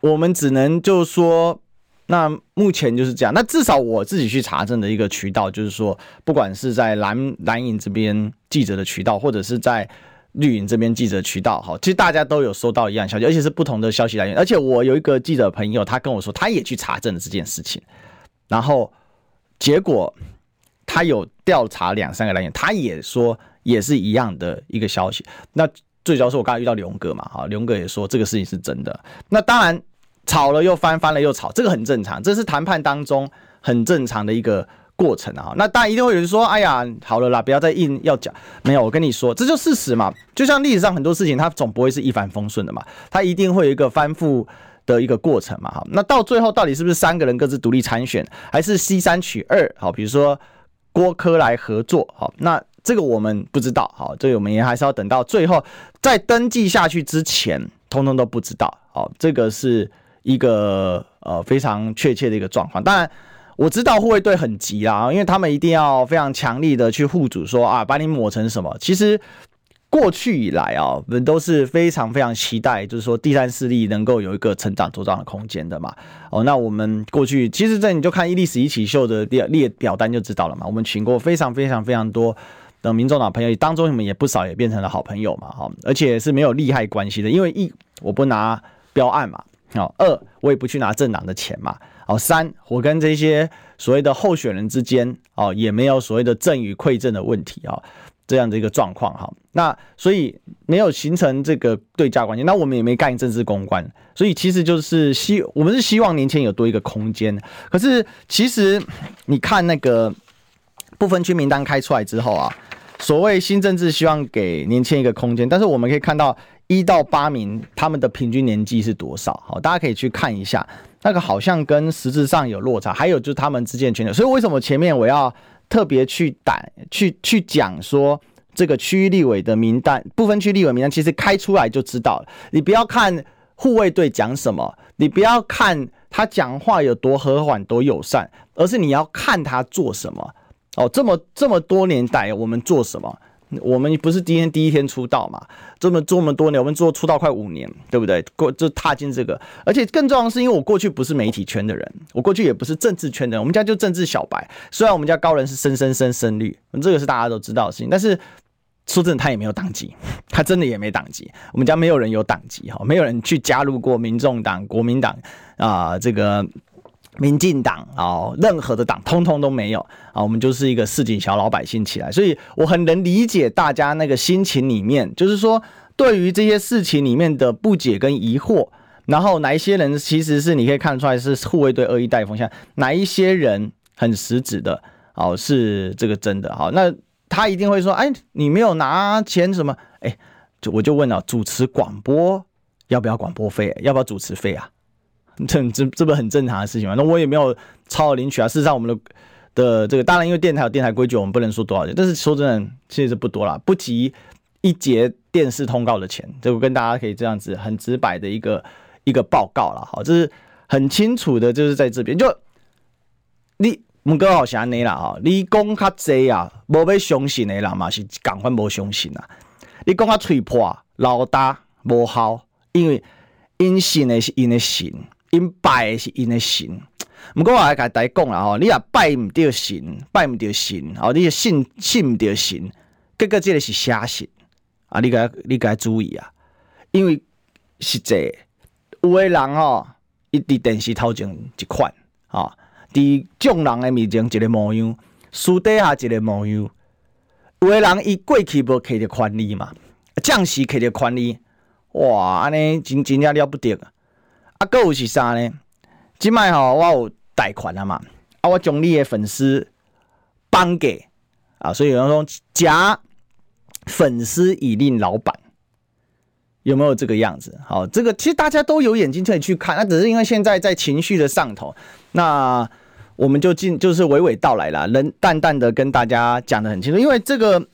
我们只能就说。那目前就是这样。那至少我自己去查证的一个渠道，就是说，不管是在蓝蓝营这边记者的渠道，或者是在绿营这边记者渠道，哈，其实大家都有收到一样消息，而且是不同的消息来源。而且我有一个记者朋友，他跟我说，他也去查证了这件事情，然后结果他有调查两三个来源，他也说也是一样的一个消息。那最主要是我刚才遇到龙哥嘛，哈，龙哥也说这个事情是真的。那当然。吵了又翻，翻了又吵，这个很正常，这是谈判当中很正常的一个过程啊。那当然一定会有人说：“哎呀，好了啦，不要再硬要讲。”没有，我跟你说，这就事实嘛。就像历史上很多事情，它总不会是一帆风顺的嘛，它一定会有一个翻覆的一个过程嘛。哈，那到最后到底是不是三个人各自独立参选，还是西三取二？好，比如说郭柯来合作，好，那这个我们不知道。好，这个我们也还是要等到最后在登记下去之前，通通都不知道。好，这个是。一个呃非常确切的一个状况，当然我知道护卫队很急啦，因为他们一定要非常强力的去护主说啊，把你抹成什么？其实过去以来啊，我们都是非常非常期待，就是说第三势力能够有一个成长茁壮的空间的嘛。哦，那我们过去其实这你就看伊历史一起秀的列列表单就知道了嘛。我们请过非常非常非常多等民众党朋友，当中你们也不少也变成了好朋友嘛。哈，而且是没有利害关系的，因为一我不拿标案嘛。哦，二我也不去拿政党的钱嘛。哦，三我跟这些所谓的候选人之间哦，也没有所谓的赠与馈赠的问题啊，这样的一个状况哈。那所以没有形成这个对价关系，那我们也没干政治公关，所以其实就是希我们是希望年轻人有多一个空间。可是其实你看那个不分区名单开出来之后啊，所谓新政治希望给年轻一个空间，但是我们可以看到。一到八名，他们的平均年纪是多少？好，大家可以去看一下，那个好像跟实质上有落差。还有就是他们之间的权力，所以为什么前面我要特别去打去去讲说这个区域立委的名单，部分区立委名单，其实开出来就知道了。你不要看护卫队讲什么，你不要看他讲话有多和缓、多友善，而是你要看他做什么。哦，这么这么多年代，我们做什么？我们不是今天第一天出道嘛？这么这么多年，我们做出道快五年，对不对？过就踏进这个，而且更重要的是，因为我过去不是媒体圈的人，我过去也不是政治圈的人，我们家就政治小白。虽然我们家高人是深深深深绿，这个是大家都知道的事情，但是说真的，他也没有党籍，他真的也没党籍。我们家没有人有党籍哈，没有人去加入过民众党、国民党啊，这个。民进党啊，任何的党通通都没有啊，我们就是一个市井小老百姓起来，所以我很能理解大家那个心情里面，就是说对于这些事情里面的不解跟疑惑，然后哪一些人其实是你可以看出来是护卫队恶意带风向，哪一些人很实质的哦，是这个真的好，那他一定会说，哎，你没有拿钱什么？哎，就我就问了，主持广播要不要广播费？要不要主持费啊？这这这不很正常的事情吗？那我也没有超额领取啊。事实上，我们的的这个当然，因为电台有电台规矩，我们不能说多少钱。但是说真的，其实不多啦，不及一节电视通告的钱。就跟大家可以这样子很直白的一个一个报告了，好，这是很清楚的，就是在这边就你。唔过好像你啦吼，你讲较济啊，无要相信的人嘛是赶快无相信啊。你讲较脆破、老大无效，因为因信的是因的信，因拜的是因的神。毋过我来甲大家讲啦吼，你也拜唔到神，拜唔到神，哦，你也信信唔到神，结果即个是瞎信啊！你该你该注意啊，因为实际有的人吼，伊伫电视头前一款啊。伫众人的面前一个模样，私底下一个模样。有的人伊过去无摕着权利嘛，将士摕着权利，哇，安尼真真正了不得啊啊！啊，搁有是啥呢？即摆吼，我有贷款啊嘛，啊，我将你的粉丝帮给啊，所以有人说假粉丝以令老板，有没有这个样子？好，这个其实大家都有眼睛可以去看，那只是因为现在在情绪的上头，那。我们就进，就是娓娓道来了，人淡淡的跟大家讲得很清楚。因为这个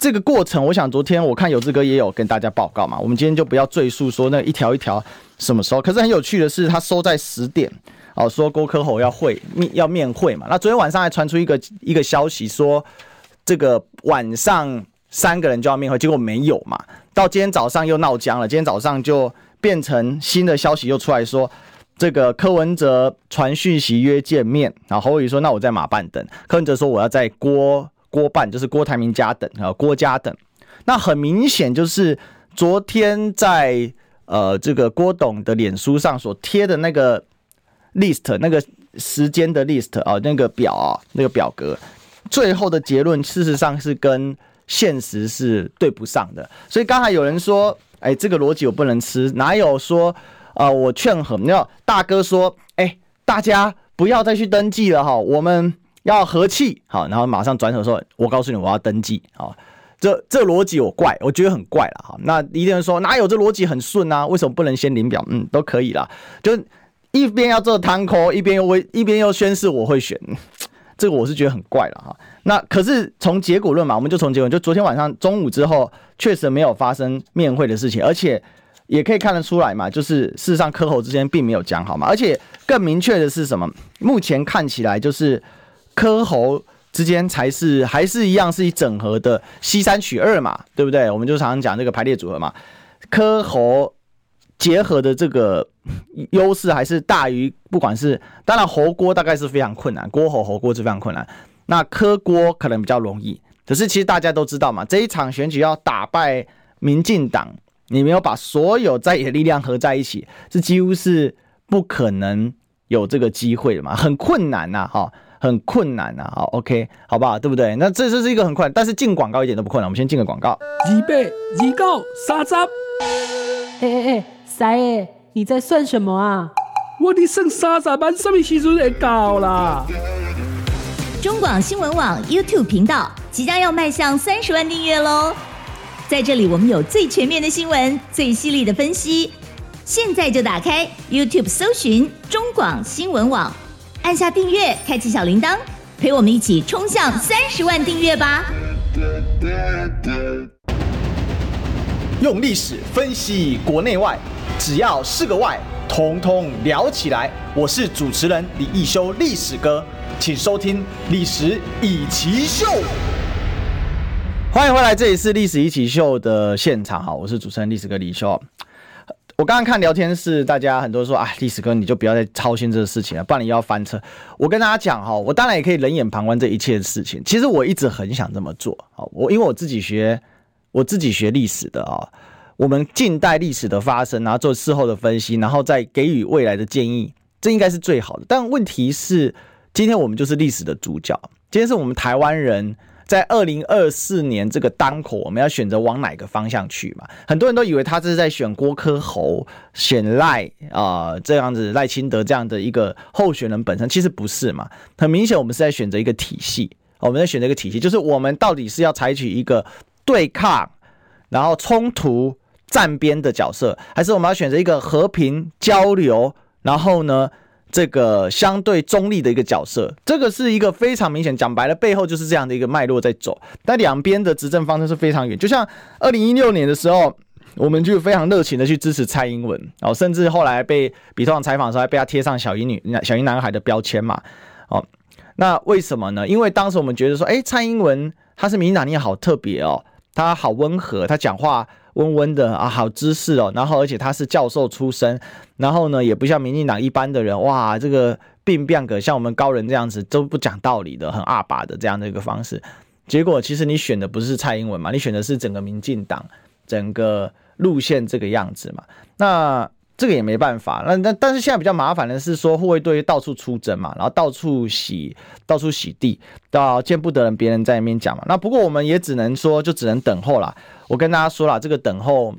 这个过程，我想昨天我看有志哥也有跟大家报告嘛。我们今天就不要赘述说那一条一条什么时候。可是很有趣的是，他收在十点哦，说郭科侯要会面要面会嘛。那昨天晚上还传出一个一个消息说，这个晚上三个人就要面会，结果没有嘛。到今天早上又闹僵了，今天早上就变成新的消息又出来说。这个柯文哲传讯息约见面，然后侯友宜说：“那我在马办等。”柯文哲说：“我要在郭郭办，就是郭台铭家等啊，郭家等。”那很明显就是昨天在呃这个郭董的脸书上所贴的那个 list，那个时间的 list 啊，那个表啊，那个表格，最后的结论事实上是跟现实是对不上的。所以刚才有人说：“哎，这个逻辑我不能吃，哪有说？”啊、我劝和，那大哥说，哎、大家不要再去登记了哈，我们要和气，好，然后马上转手说，我告诉你，我要登记，好，这这逻辑我怪，我觉得很怪了哈。那一定说哪有这逻辑很顺啊？为什么不能先领表？嗯，都可以啦，就一边要做摊口，一边又为一边又宣誓我会选，这个我是觉得很怪了哈。那可是从结果论嘛，我们就从结果，就昨天晚上中午之后，确实没有发生面会的事情，而且。也可以看得出来嘛，就是事实上柯侯之间并没有讲好嘛，而且更明确的是什么？目前看起来就是柯侯之间才是还是一样是以整合的西三取二嘛，对不对？我们就常常讲这个排列组合嘛，柯侯结合的这个优势还是大于，不管是当然侯郭大概是非常困难，郭侯侯郭是非常困难，那柯郭可能比较容易。可是其实大家都知道嘛，这一场选举要打败民进党。你没有把所有在野力量合在一起，这几乎是不可能有这个机会的嘛，很困难呐，哈，很困难呐，好，OK，好不好？对不对？那这这是一个很困难，但是进广告一点都不困难。我们先进个广告。预备，预告，三十。哎哎哎，三爷，你在算什么啊？我的剩三十万，什么时阵会到啦？中广新闻网 YouTube 频道即将要迈向三十万订阅喽！在这里，我们有最全面的新闻，最犀利的分析。现在就打开 YouTube，搜寻中广新闻网，按下订阅，开启小铃铛，陪我们一起冲向三十万订阅吧！用历史分析国内外，只要是个“外”，统统聊起来。我是主持人李易修，历史哥，请收听《历史以奇秀》。欢迎回来，这里是历史一起秀的现场。哈，我是主持人历史哥李修。我刚刚看聊天室，大家很多说啊，历史哥你就不要再操心这个事情了，不然你要翻车。我跟大家讲哈，我当然也可以冷眼旁观这一切的事情。其实我一直很想这么做。啊，我因为我自己学，我自己学历史的啊，我们近代历史的发生，然后做事后的分析，然后再给予未来的建议，这应该是最好的。但问题是，今天我们就是历史的主角，今天是我们台湾人。在二零二四年这个当口，我们要选择往哪个方向去嘛？很多人都以为他这是在选郭科侯，选赖啊、呃、这样子赖清德这样的一个候选人本身，其实不是嘛。很明显，我们是在选择一个体系，我们在选择一个体系，就是我们到底是要采取一个对抗，然后冲突站边的角色，还是我们要选择一个和平交流然后呢，这个相对中立的一个角色，这个是一个非常明显，讲白了，背后就是这样的一个脉络在走。但两边的执政方针是非常远，就像二零一六年的时候，我们就非常热情的去支持蔡英文，哦，甚至后来被比特网采访的时候，还被他贴上小英女、小英男孩的标签嘛，哦，那为什么呢？因为当时我们觉得说，哎，蔡英文他是民进党，你好特别哦，他好温和，他讲话。温温的啊，好知识哦，然后而且他是教授出身，然后呢也不像民进党一般的人，哇，这个病变个像我们高人这样子都不讲道理的，很阿爸的这样的一个方式，结果其实你选的不是蔡英文嘛，你选的是整个民进党整个路线这个样子嘛，那。这个也没办法，那那但是现在比较麻烦的是说护卫队到处出征嘛，然后到处洗到处洗地，到见不得人别人在那边讲嘛。那不过我们也只能说，就只能等候啦。我跟大家说了，这个等候，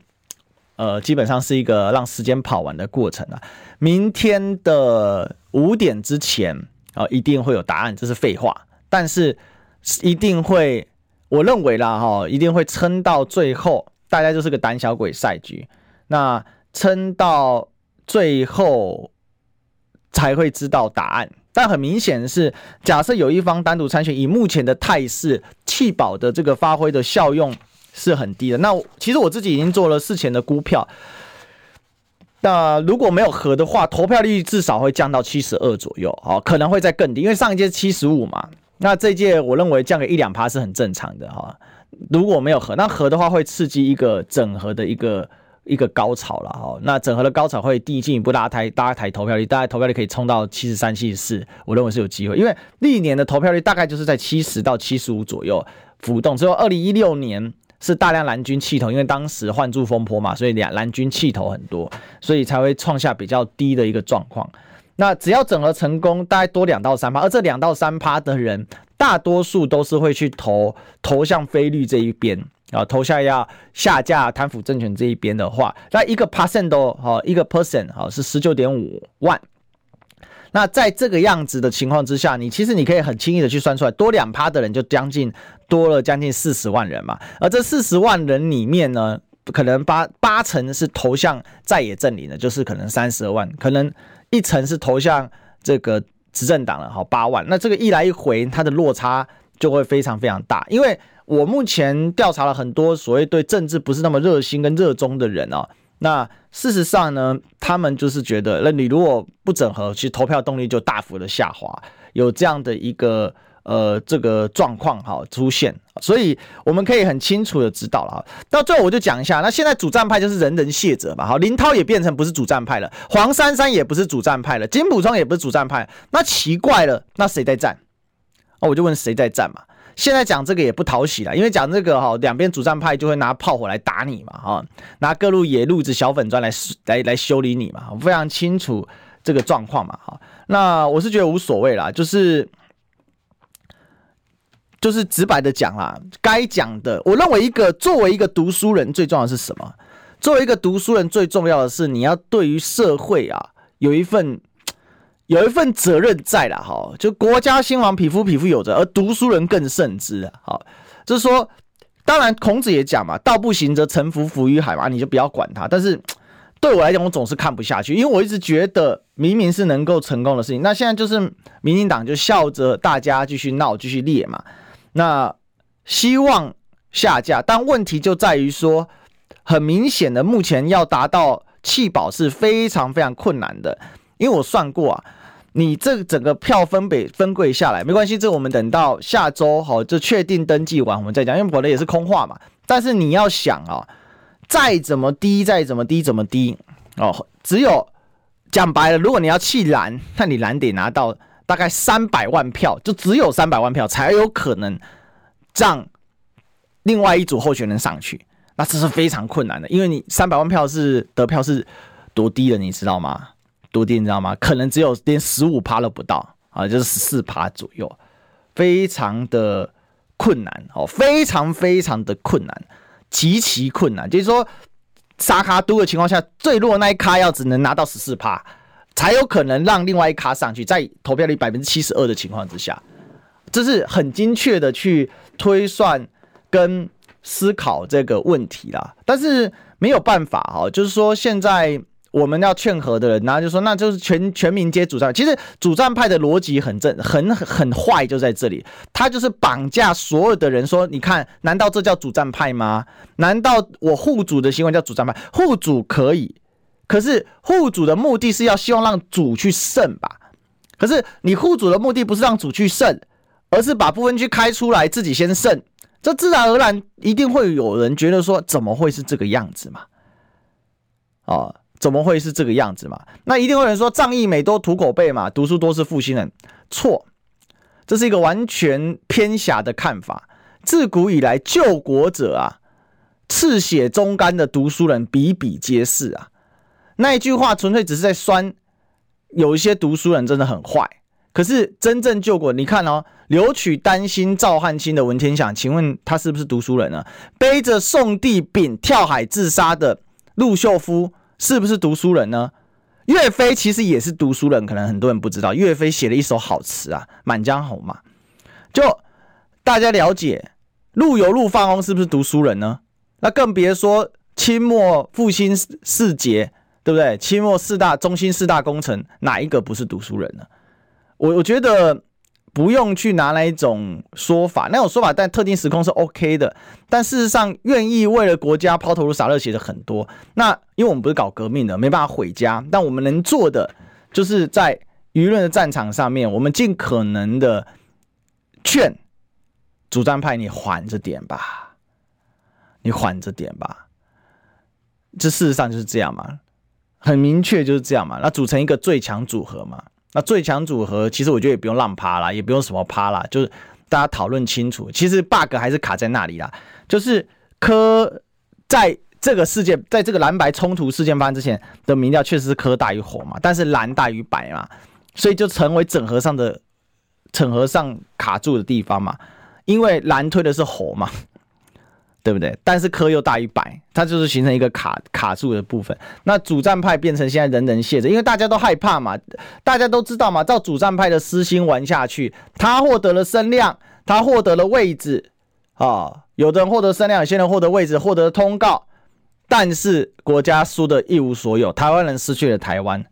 呃，基本上是一个让时间跑完的过程啊。明天的五点之前啊，一定会有答案，这是废话。但是一定会，我认为啦哈，一定会撑到最后，大概就是个胆小鬼赛局。那。撑到最后才会知道答案，但很明显的是，假设有一方单独参选，以目前的态势，弃保的这个发挥的效用是很低的。那其实我自己已经做了事前的估票，那如果没有和的话，投票率至少会降到七十二左右，哦，可能会再更低，因为上一届七十五嘛，那这届我认为降个一两趴是很正常的哈。如果没有和，那和的话会刺激一个整合的一个。一个高潮了哈，那整合的高潮会递进一步拉抬，拉抬投票率，大概投票率可以冲到七十三、七十四，我认为是有机会，因为历年的投票率大概就是在七十到七十五左右浮动，只有二零一六年是大量蓝军弃投，因为当时换住风波嘛，所以两蓝军弃投很多，所以才会创下比较低的一个状况。那只要整合成功，大概多两到三趴，而这两到三趴的人，大多数都是会去投投向非绿这一边。啊，投下要下架贪腐政权这一边的话，那一个 percent 都好，一个 percent 好是十九点五万。那在这个样子的情况之下，你其实你可以很轻易的去算出来，多两趴的人就将近多了将近四十万人嘛。而这四十万人里面呢，可能八八成是投向在野阵营的，就是可能三十二万，可能一层是投向这个执政党了，好八万。那这个一来一回，它的落差就会非常非常大，因为。我目前调查了很多所谓对政治不是那么热心跟热衷的人啊，那事实上呢，他们就是觉得，那你如果不整合，其实投票动力就大幅的下滑，有这样的一个呃这个状况哈出现，所以我们可以很清楚的知道了。到最后我就讲一下，那现在主战派就是人人谢责嘛，好，林涛也变成不是主战派了，黄珊珊也不是主战派了，金溥聪也不是主战派，那奇怪了，那谁在战？哦，我就问谁在战嘛。现在讲这个也不讨喜了，因为讲这个哈，两边主战派就会拿炮火来打你嘛，哈，拿各路野路子、小粉砖来来来修理你嘛，我非常清楚这个状况嘛，哈，那我是觉得无所谓啦，就是就是直白的讲啦，该讲的，我认为一个作为一个读书人最重要的是什么？作为一个读书人最重要的是你要对于社会啊有一份。有一份责任在了哈，就国家兴亡，匹夫匹夫有责，而读书人更甚之啊。好，就是说，当然孔子也讲嘛，道不行则沉浮浮于海嘛，你就不要管他。但是对我来讲，我总是看不下去，因为我一直觉得明明是能够成功的事情，那现在就是民进党就笑着大家继续闹，继续裂嘛。那希望下架，但问题就在于说，很明显的，目前要达到弃保是非常非常困难的，因为我算过啊。你这整个票分北分贵下来没关系，这我们等到下周好就确定登记完我们再讲，因为我的也是空话嘛。但是你要想啊，再怎么低，再怎么低，怎么低哦，只有讲白了，如果你要弃蓝，那你蓝得拿到大概三百万票，就只有三百万票才有可能让另外一组候选人上去，那这是非常困难的，因为你三百万票是得票是多低的，你知道吗？多低你知道吗？可能只有连十五趴都不到啊，就是十四趴左右，非常的困难哦，非常非常的困难，极其困难。就是说，沙卡都的情况下，最弱那一卡要只能拿到十四趴，才有可能让另外一卡上去，在投票率百分之七十二的情况之下，这是很精确的去推算跟思考这个问题啦。但是没有办法哦，就是说现在。我们要劝和的人，然后就说那就是全全民皆主战。其实主战派的逻辑很正，很很坏，就在这里，他就是绑架所有的人，说你看，难道这叫主战派吗？难道我护主的行为叫主战派？护主可以，可是护主的目的是要希望让主去胜吧？可是你护主的目的不是让主去胜，而是把不分区开出来，自己先胜，这自然而然一定会有人觉得说，怎么会是这个样子嘛？哦，怎么会是这个样子嘛？那一定会有人说，仗义每多图口辈嘛，读书多是负心人。错，这是一个完全偏狭的看法。自古以来，救国者啊，赤血忠肝的读书人比比皆是啊。那一句话纯粹只是在酸，有一些读书人真的很坏。可是真正救国，你看哦，留取丹心照汗青的文天祥，请问他是不是读书人呢？背着宋帝昺跳海自杀的。陆秀夫是不是读书人呢？岳飞其实也是读书人，可能很多人不知道。岳飞写了一首好词啊，《满江红》嘛。就大家了解，陆游、陆放翁是不是读书人呢？那更别说清末复兴四杰，对不对？清末四大中心四大功臣，哪一个不是读书人呢？我我觉得。不用去拿那一种说法，那种说法在特定时空是 OK 的，但事实上，愿意为了国家抛头颅洒热血的很多。那因为我们不是搞革命的，没办法毁家，但我们能做的，就是在舆论的战场上面，我们尽可能的劝主战派，你缓着点吧，你缓着点吧。这事实上就是这样嘛，很明确就是这样嘛。那组成一个最强组合嘛。那最强组合，其实我觉得也不用浪趴啦，也不用什么趴啦，就是大家讨论清楚。其实 bug 还是卡在那里啦，就是柯在这个事件，在这个蓝白冲突事件发生之前的民调确实是柯大于火嘛，但是蓝大于白嘛，所以就成为整合上的整合上卡住的地方嘛，因为蓝推的是侯嘛。对不对？但是科又大于百，它就是形成一个卡卡住的部分。那主战派变成现在人人谢着，因为大家都害怕嘛，大家都知道嘛，照主战派的私心玩下去，他获得了声量，他获得了位置啊，有的人获得声量，有些人获得位置，获得通告，但是国家输得一无所有，台湾人失去了台湾，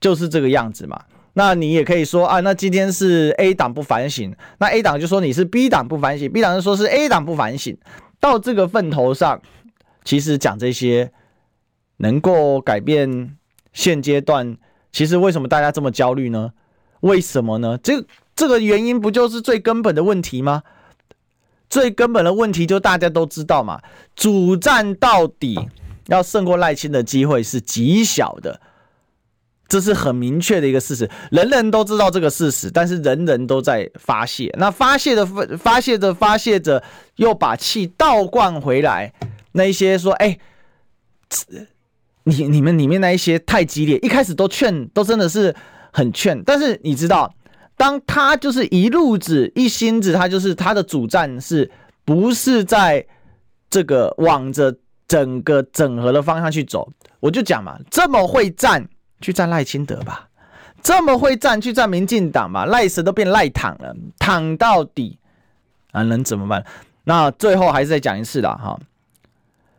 就是这个样子嘛。那你也可以说啊，那今天是 A 党不反省，那 A 党就说你是 B 党不反省，B 党就说是 A 党不反省。到这个份头上，其实讲这些能够改变现阶段，其实为什么大家这么焦虑呢？为什么呢？这这个原因不就是最根本的问题吗？最根本的问题就大家都知道嘛，主战到底要胜过赖清的机会是极小的。这是很明确的一个事实，人人都知道这个事实，但是人人都在发泄。那发泄的发泄着发泄着，又把气倒灌回来。那一些说：“哎，你你们里面那一些太激烈，一开始都劝，都真的是很劝。但是你知道，当他就是一路子一心子，他就是他的主战是不是在这个往着整个整合的方向去走？我就讲嘛，这么会战。”去战赖清德吧，这么会战，去战民进党吧，赖死都变赖躺了，躺到底啊，能怎么办？那最后还是再讲一次啦。哈，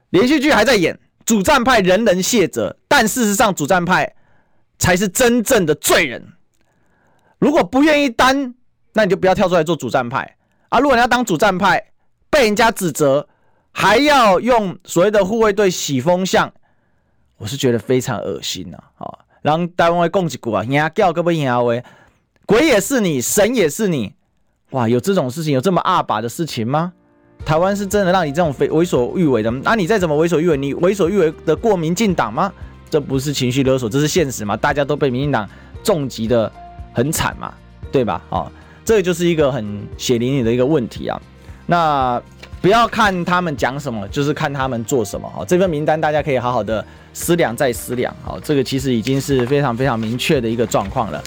连续剧还在演，主战派人人谢责，但事实上主战派才是真正的罪人。如果不愿意担，那你就不要跳出来做主战派啊！如果你要当主战派，被人家指责，还要用所谓的护卫队洗风向，我是觉得非常恶心呐！啊。让台湾共击鼓啊，赢叫各位赢威，鬼也是你，神也是你，哇！有这种事情，有这么二把的事情吗？台湾是真的让你这种非为所欲为的？那、你再怎么为所欲为，你为所欲为的过民进党吗？这不是情绪勒索，这是现实嘛？大家都被民进党重击的很惨嘛，对吧？哦，这个就是一个很血淋淋的一个问题啊。那不要看他们讲什么，就是看他们做什么。好，这份名单大家可以好好的思量再思量。好，这个其实已经是非常非常明确的一个状况了。